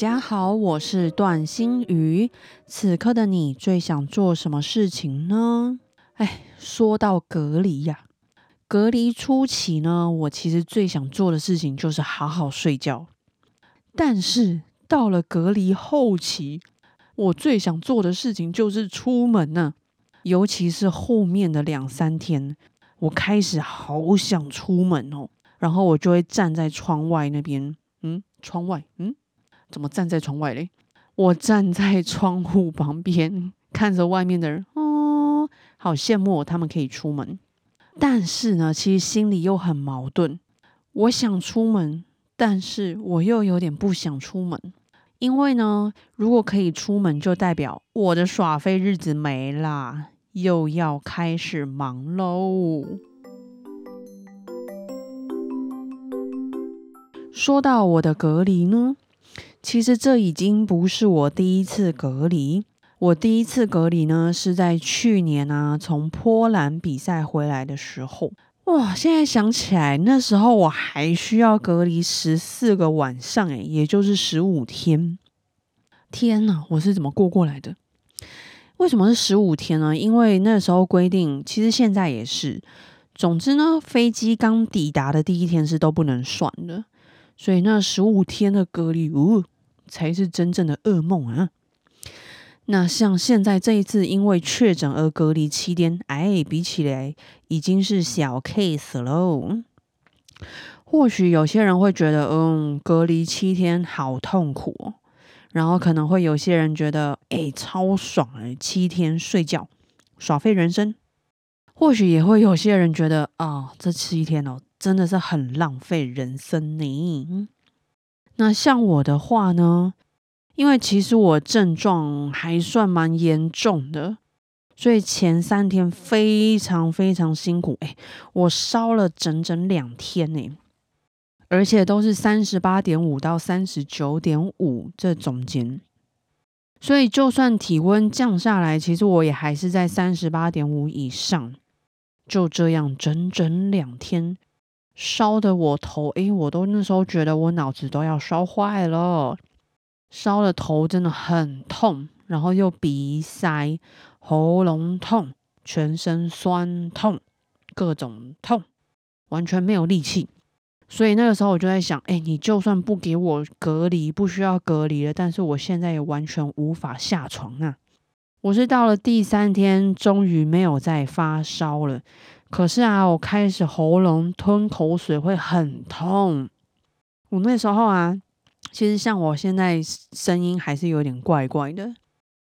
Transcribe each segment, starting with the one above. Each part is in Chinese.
大家好，我是段心瑜。此刻的你最想做什么事情呢？哎，说到隔离呀，隔离初期呢，我其实最想做的事情就是好好睡觉。但是到了隔离后期，我最想做的事情就是出门呢。尤其是后面的两三天，我开始好想出门哦。然后我就会站在窗外那边，嗯，窗外，嗯。怎么站在窗外嘞？我站在窗户旁边，看着外面的人，哦，好羡慕他们可以出门。但是呢，其实心里又很矛盾。我想出门，但是我又有点不想出门，因为呢，如果可以出门，就代表我的耍废日子没啦，又要开始忙喽。说到我的隔离呢？其实这已经不是我第一次隔离。我第一次隔离呢，是在去年啊，从波兰比赛回来的时候。哇，现在想起来，那时候我还需要隔离十四个晚上，诶，也就是十五天。天呐，我是怎么过过来的？为什么是十五天呢？因为那时候规定，其实现在也是。总之呢，飞机刚抵达的第一天是都不能算的。所以那十五天的隔离，呜，才是真正的噩梦啊！那像现在这一次因为确诊而隔离七天，哎，比起来已经是小 case 喽。或许有些人会觉得，嗯，隔离七天好痛苦哦。然后可能会有些人觉得，哎，超爽哎，七天睡觉耍废人生。或许也会有些人觉得，啊，这七天哦。真的是很浪费人生呢。那像我的话呢，因为其实我症状还算蛮严重的，所以前三天非常非常辛苦。哎，我烧了整整两天呢，而且都是三十八点五到三十九点五这中间。所以就算体温降下来，其实我也还是在三十八点五以上。就这样整整两天。烧的我头，诶，我都那时候觉得我脑子都要烧坏了，烧的头真的很痛，然后又鼻塞、喉咙痛、全身酸痛，各种痛，完全没有力气。所以那个时候我就在想，哎，你就算不给我隔离，不需要隔离了，但是我现在也完全无法下床啊。我是到了第三天，终于没有再发烧了。可是啊，我开始喉咙吞口水会很痛。我那时候啊，其实像我现在声音还是有点怪怪的。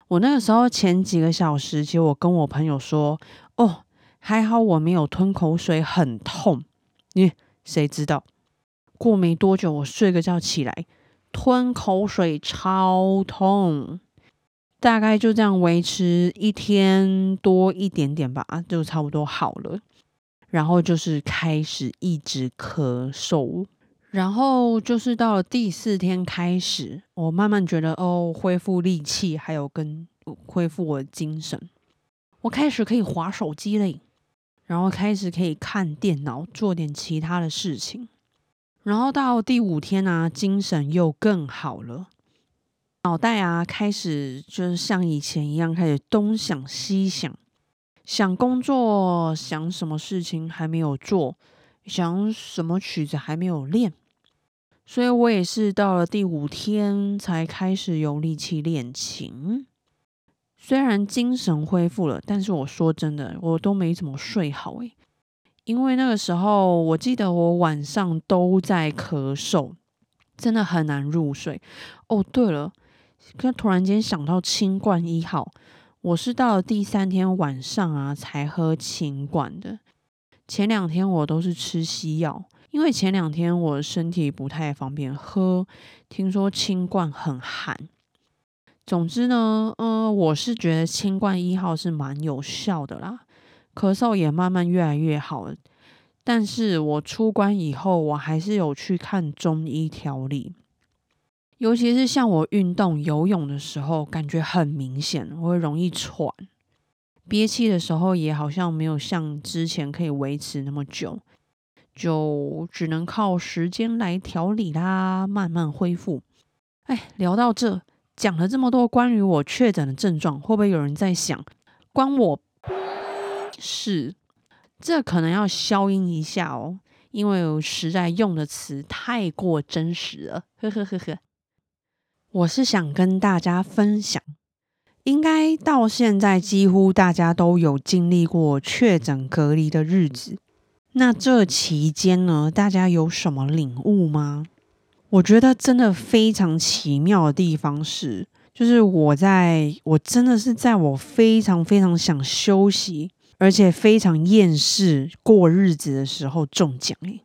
我那个时候前几个小时，其实我跟我朋友说：“哦，还好我没有吞口水，很痛。”你谁知道？过没多久，我睡个觉起来，吞口水超痛。大概就这样维持一天多一点点吧，就差不多好了。然后就是开始一直咳嗽，然后就是到了第四天开始，我慢慢觉得哦，恢复力气，还有跟恢复我的精神，我开始可以划手机嘞，然后开始可以看电脑，做点其他的事情。然后到第五天呢，精神又更好了，脑袋啊开始就是像以前一样，开始东想西想。想工作，想什么事情还没有做，想什么曲子还没有练，所以我也是到了第五天才开始有力气练琴。虽然精神恢复了，但是我说真的，我都没怎么睡好诶，因为那个时候我记得我晚上都在咳嗽，真的很难入睡。哦，对了，刚突然间想到清冠一号。我是到了第三天晚上啊才喝清管的，前两天我都是吃西药，因为前两天我身体不太方便喝，听说清冠很寒。总之呢，呃，我是觉得清冠一号是蛮有效的啦，咳嗽也慢慢越来越好了。但是我出关以后，我还是有去看中医调理，尤其是像我运动游泳的时候，感觉很明显，我会容易喘，憋气的时候也好像没有像之前可以维持那么久，就只能靠时间来调理啦，慢慢恢复。哎，聊到这，讲了这么多关于我确诊的症状，会不会有人在想，关我事？这可能要消音一下哦，因为我实在用的词太过真实了。呵呵呵呵，我是想跟大家分享，应该到现在几乎大家都有经历过确诊隔离的日子。那这期间呢，大家有什么领悟吗？我觉得真的非常奇妙的地方是，就是我在我真的是在我非常非常想休息。而且非常厌世过日子的时候中奖诶，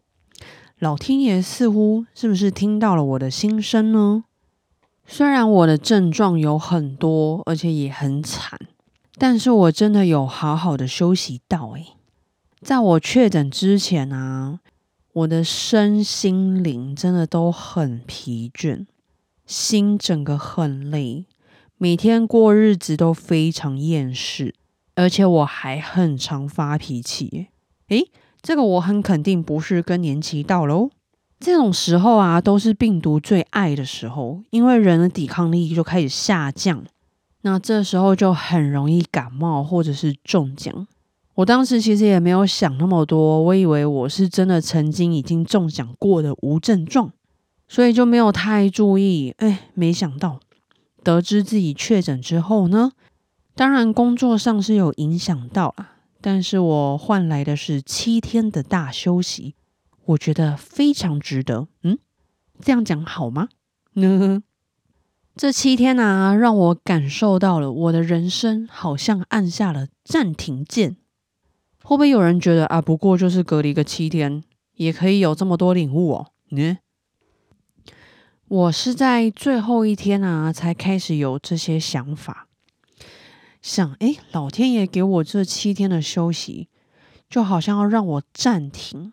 老天爷似乎是不是听到了我的心声呢？虽然我的症状有很多，而且也很惨，但是我真的有好好的休息到诶。在我确诊之前啊，我的身心灵真的都很疲倦，心整个很累，每天过日子都非常厌世。而且我还很常发脾气，诶，这个我很肯定不是更年期到喽。这种时候啊，都是病毒最爱的时候，因为人的抵抗力就开始下降，那这时候就很容易感冒或者是中奖。我当时其实也没有想那么多，我以为我是真的曾经已经中奖过的无症状，所以就没有太注意。哎，没想到得知自己确诊之后呢？当然，工作上是有影响到啊，但是我换来的是七天的大休息，我觉得非常值得。嗯，这样讲好吗？呢，这七天啊，让我感受到了我的人生好像按下了暂停键。会不会有人觉得啊，不过就是隔离个七天，也可以有这么多领悟哦？呢，我是在最后一天啊，才开始有这些想法。想，哎，老天爷给我这七天的休息，就好像要让我暂停。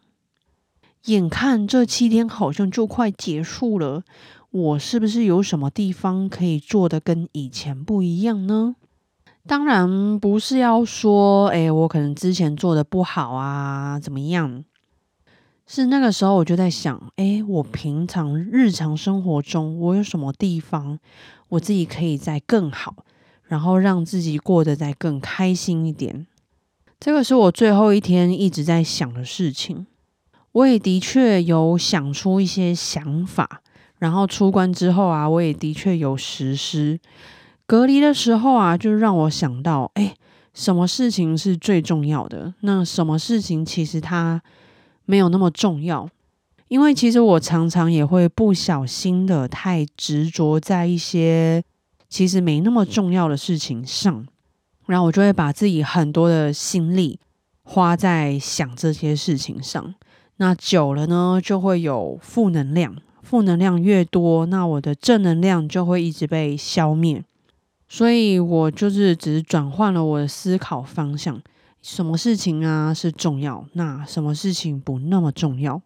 眼看这七天好像就快结束了，我是不是有什么地方可以做的跟以前不一样呢？当然不是要说，哎，我可能之前做的不好啊，怎么样？是那个时候我就在想，哎，我平常日常生活中，我有什么地方我自己可以再更好？然后让自己过得再更开心一点，这个是我最后一天一直在想的事情。我也的确有想出一些想法，然后出关之后啊，我也的确有实施。隔离的时候啊，就让我想到，哎，什么事情是最重要的？那什么事情其实它没有那么重要？因为其实我常常也会不小心的太执着在一些。其实没那么重要的事情上，然后我就会把自己很多的心力花在想这些事情上。那久了呢，就会有负能量。负能量越多，那我的正能量就会一直被消灭。所以我就是只是转换了我的思考方向，什么事情啊是重要，那什么事情不那么重要？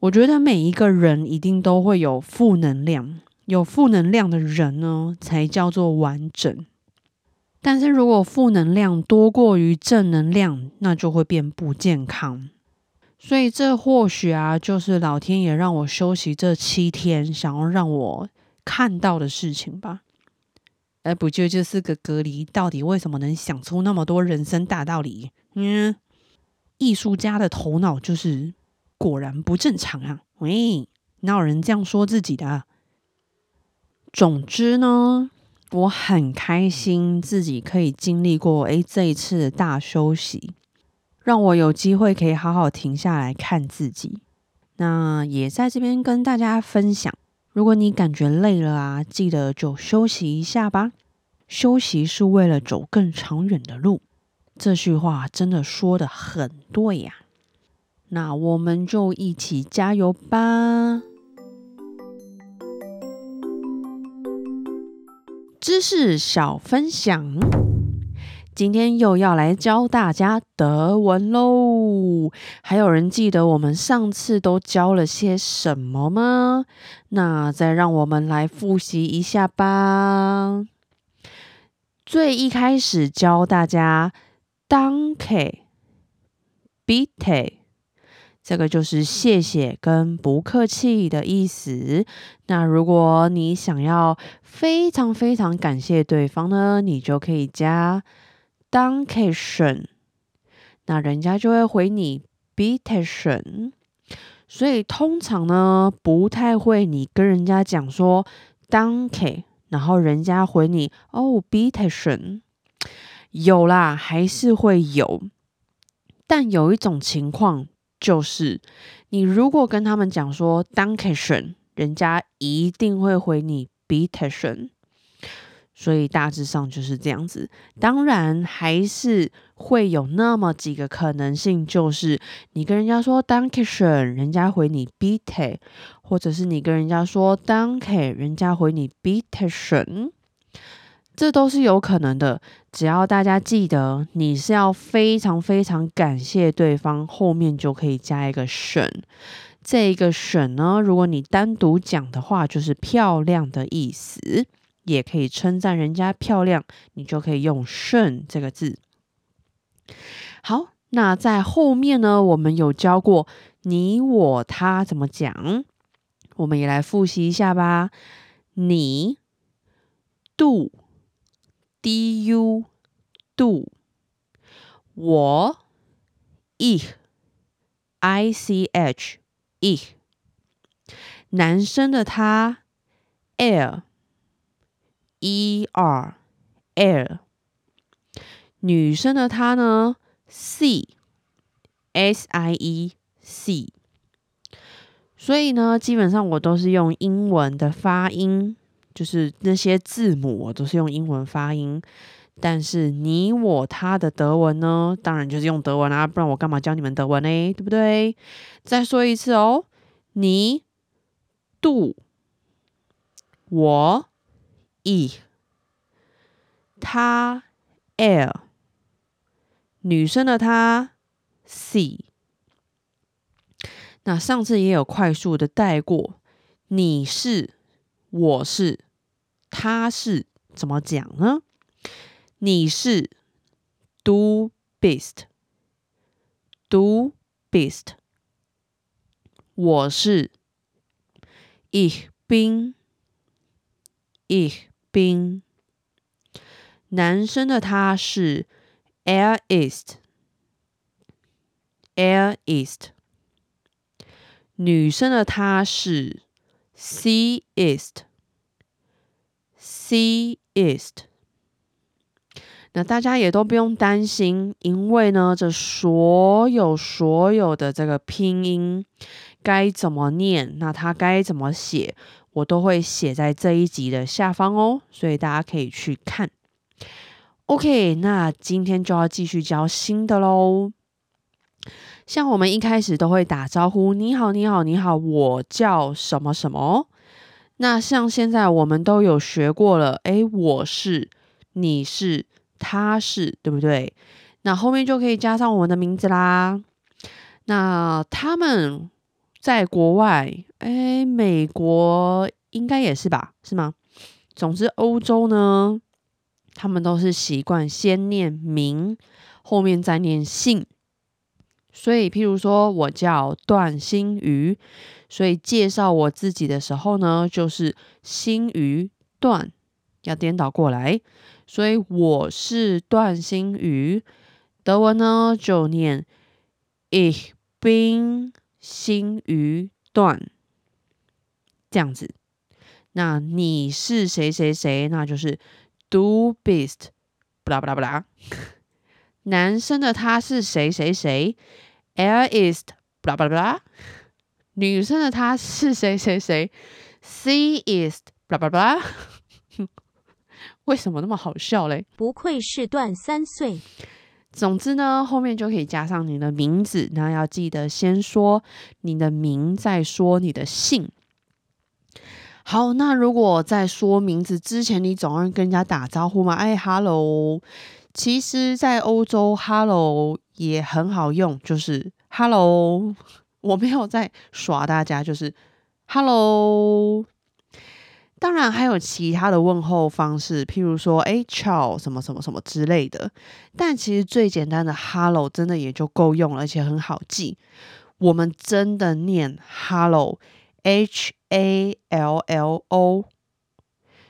我觉得每一个人一定都会有负能量。有负能量的人呢，才叫做完整。但是如果负能量多过于正能量，那就会变不健康。所以这或许啊，就是老天爷让我休息这七天，想要让我看到的事情吧。哎，不就就是个隔离？到底为什么能想出那么多人生大道理？嗯，艺术家的头脑就是果然不正常啊！喂，哪有人这样说自己的？总之呢，我很开心自己可以经历过诶这一次的大休息，让我有机会可以好好停下来看自己。那也在这边跟大家分享，如果你感觉累了啊，记得就休息一下吧。休息是为了走更长远的路，这句话真的说的很对呀。那我们就一起加油吧！知识小分享，今天又要来教大家德文喽。还有人记得我们上次都教了些什么吗？那再让我们来复习一下吧。最一开始教大家 “danke”，“bitte”。这个就是谢谢跟不客气的意思。那如果你想要非常非常感谢对方呢，你就可以加 Danke schön，那人家就会回你 bitation。所以通常呢，不太会你跟人家讲说 donkey，然后人家回你哦 bitation。有啦，还是会有，但有一种情况。就是你如果跟他们讲说 donkeyshin 人家一定会回你 bitation。所以大致上就是这样子。当然还是会有那么几个可能性，就是你跟人家说 “Danke schön”，人家回你 “Bitte”，或者是你跟人家说 “Danke”，人家回你 “Bitte schön”。这都是有可能的，只要大家记得，你是要非常非常感谢对方，后面就可以加一个省。这一个省呢，如果你单独讲的话，就是漂亮的意思，也可以称赞人家漂亮，你就可以用省这个字。好，那在后面呢，我们有教过你、我、他怎么讲，我们也来复习一下吧。你，do。du du 我 ich i c h ich 男生的他 er e r er 女生的她呢 sie s i e c 所以呢，基本上我都是用英文的发音。就是那些字母，我都是用英文发音。但是你、我、他的德文呢，当然就是用德文啦，不然我干嘛教你们德文呢？对不对？再说一次哦，你、度、我、e、他、l、女生的她 c。那上次也有快速的带过，你是。我是，他是，怎么讲呢？你是 do best，do best。我是，ich bin，ich bin。男生的他是，er ist，er ist。女生的她是。Sea East，Sea East。那大家也都不用担心，因为呢，这所有所有的这个拼音该怎么念，那它该怎么写，我都会写在这一集的下方哦，所以大家可以去看。OK，那今天就要继续教新的喽。像我们一开始都会打招呼，你好，你好，你好，我叫什么什么。那像现在我们都有学过了，诶，我是，你是，他是，对不对？那后面就可以加上我们的名字啦。那他们在国外，诶，美国应该也是吧？是吗？总之，欧洲呢，他们都是习惯先念名，后面再念姓。所以，譬如说我叫段新宇，所以介绍我自己的时候呢，就是新宇段要颠倒过来，所以我是段新宇。德文呢就念 Ich bin 新宇段这样子。那你是谁谁谁？那就是 do bist，不啦不啦不啦。男生的他是谁谁谁？Er ist blah blah blah。女生的她是谁谁谁？She is blah blah blah。为什么那么好笑嘞？不愧是段三岁。总之呢，后面就可以加上你的名字，那要记得先说你的名，再说你的姓。好，那如果在说名字之前，你总要跟人家打招呼嘛？哎，hello。其实，在欧洲，hello 也很好用，就是 hello。我没有在耍大家，就是 hello。当然还有其他的问候方式，譬如说，哎，ciao 什么什么什么之类的。但其实最简单的 hello 真的也就够用了，而且很好记。我们真的念 hello，h a l l o，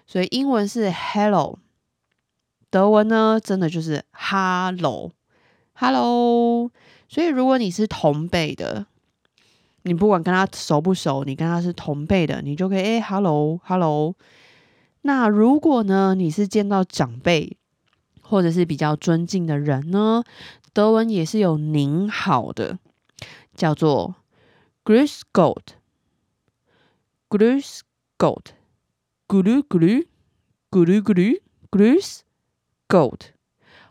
所以英文是 hello，德文呢真的就是 hello，hello。所以如果你是同辈的。你不管跟他熟不熟，你跟他是同辈的，你就可以哎，hello，hello。那如果呢，你是见到长辈或者是比较尊敬的人呢，德文也是有您好的，叫做 Grüß Gott，Grüß Gott，Grüß Gott，Grüß Gott，Grüß Gott。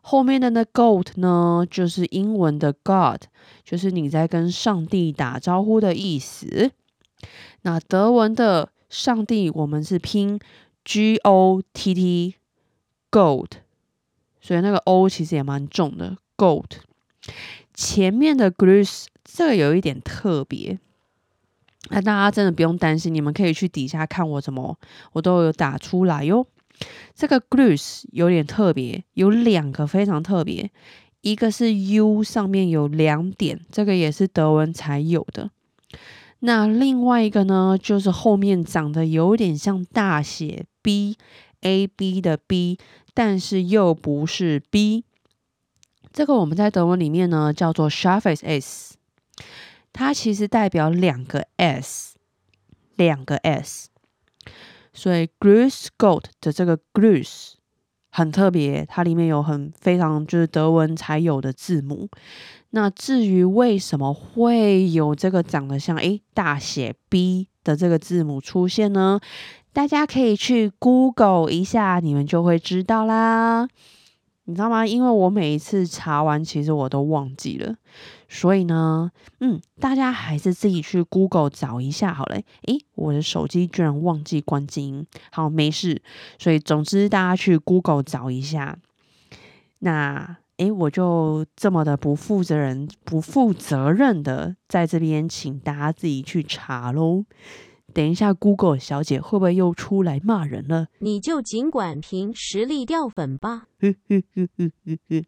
后面的那 goat 呢，就是英文的 God，就是你在跟上帝打招呼的意思。那德文的上帝，我们是拼 G O T T，goat，所以那个 O 其实也蛮重的。goat 前面的 g r e c e 这个有一点特别，那大家真的不用担心，你们可以去底下看我怎么，我都有打出来哟。这个 Grace 有点特别，有两个非常特别，一个是 U 上面有两点，这个也是德文才有的。那另外一个呢，就是后面长得有点像大写 B，A B 的 B，但是又不是 B。这个我们在德文里面呢叫做 s h a r f a c e S，它其实代表两个 S，两个 S。所以 Grüß Gott 的这个 Grüß 很特别，它里面有很非常就是德文才有的字母。那至于为什么会有这个长得像诶大写 B 的这个字母出现呢？大家可以去 Google 一下，你们就会知道啦。你知道吗？因为我每一次查完，其实我都忘记了。所以呢，嗯，大家还是自己去 Google 找一下好了。诶，我的手机居然忘记关静音，好，没事。所以总之，大家去 Google 找一下。那，诶，我就这么的不负责任、不负责任的在这边，请大家自己去查喽。等一下，Google 小姐会不会又出来骂人了？你就尽管凭实力掉粉吧。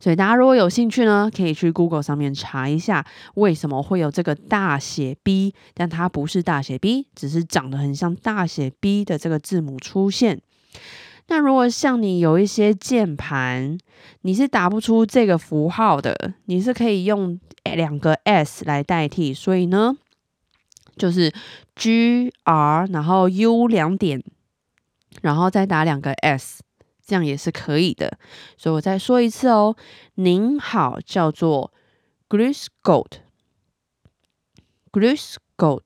所以大家如果有兴趣呢，可以去 Google 上面查一下，为什么会有这个大写 B，但它不是大写 B，只是长得很像大写 B 的这个字母出现。那如果像你有一些键盘，你是打不出这个符号的，你是可以用两个 S 来代替。所以呢，就是 G R，然后 U 两点，然后再打两个 S。这样也是可以的，所以我再说一次哦。您好，叫做 Grüß Gott，Grüß Gott。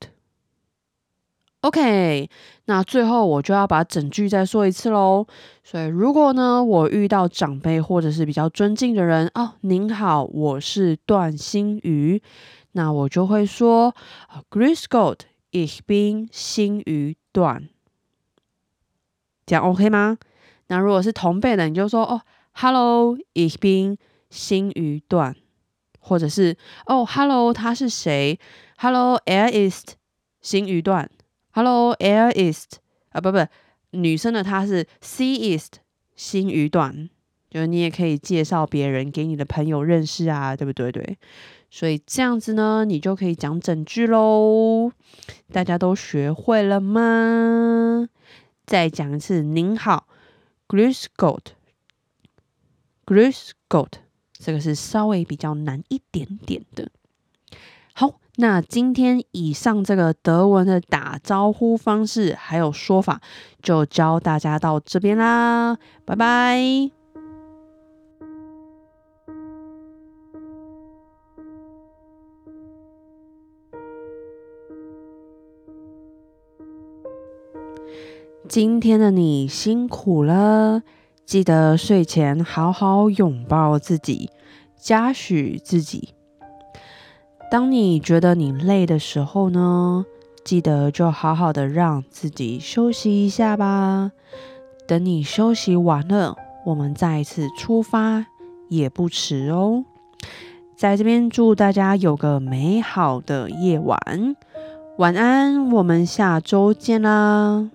OK，那最后我就要把整句再说一次喽。所以如果呢，我遇到长辈或者是比较尊敬的人哦，您好，我是段新宇，那我就会说 Grüß Gott，ich bin 新宇段。这样 OK 吗？那如果是同辈的，你就说哦，Hello，ich bin 新鱼段，或者是哦，Hello，他是谁 hello airist 新鱼段。Hello，er ist 啊，不不，女生的她是 she is 新鱼段，就是你也可以介绍别人给你的朋友认识啊，对不对？对，所以这样子呢，你就可以讲整句喽。大家都学会了吗？再讲一次，您好。Grüß Gott，Grüß Gott，这个是稍微比较难一点点的。好，那今天以上这个德文的打招呼方式还有说法，就教大家到这边啦，拜拜。今天的你辛苦了。记得睡前好好拥抱自己，嘉许自己。当你觉得你累的时候呢，记得就好好的让自己休息一下吧。等你休息完了，我们再一次出发也不迟哦。在这边祝大家有个美好的夜晚，晚安，我们下周见啦。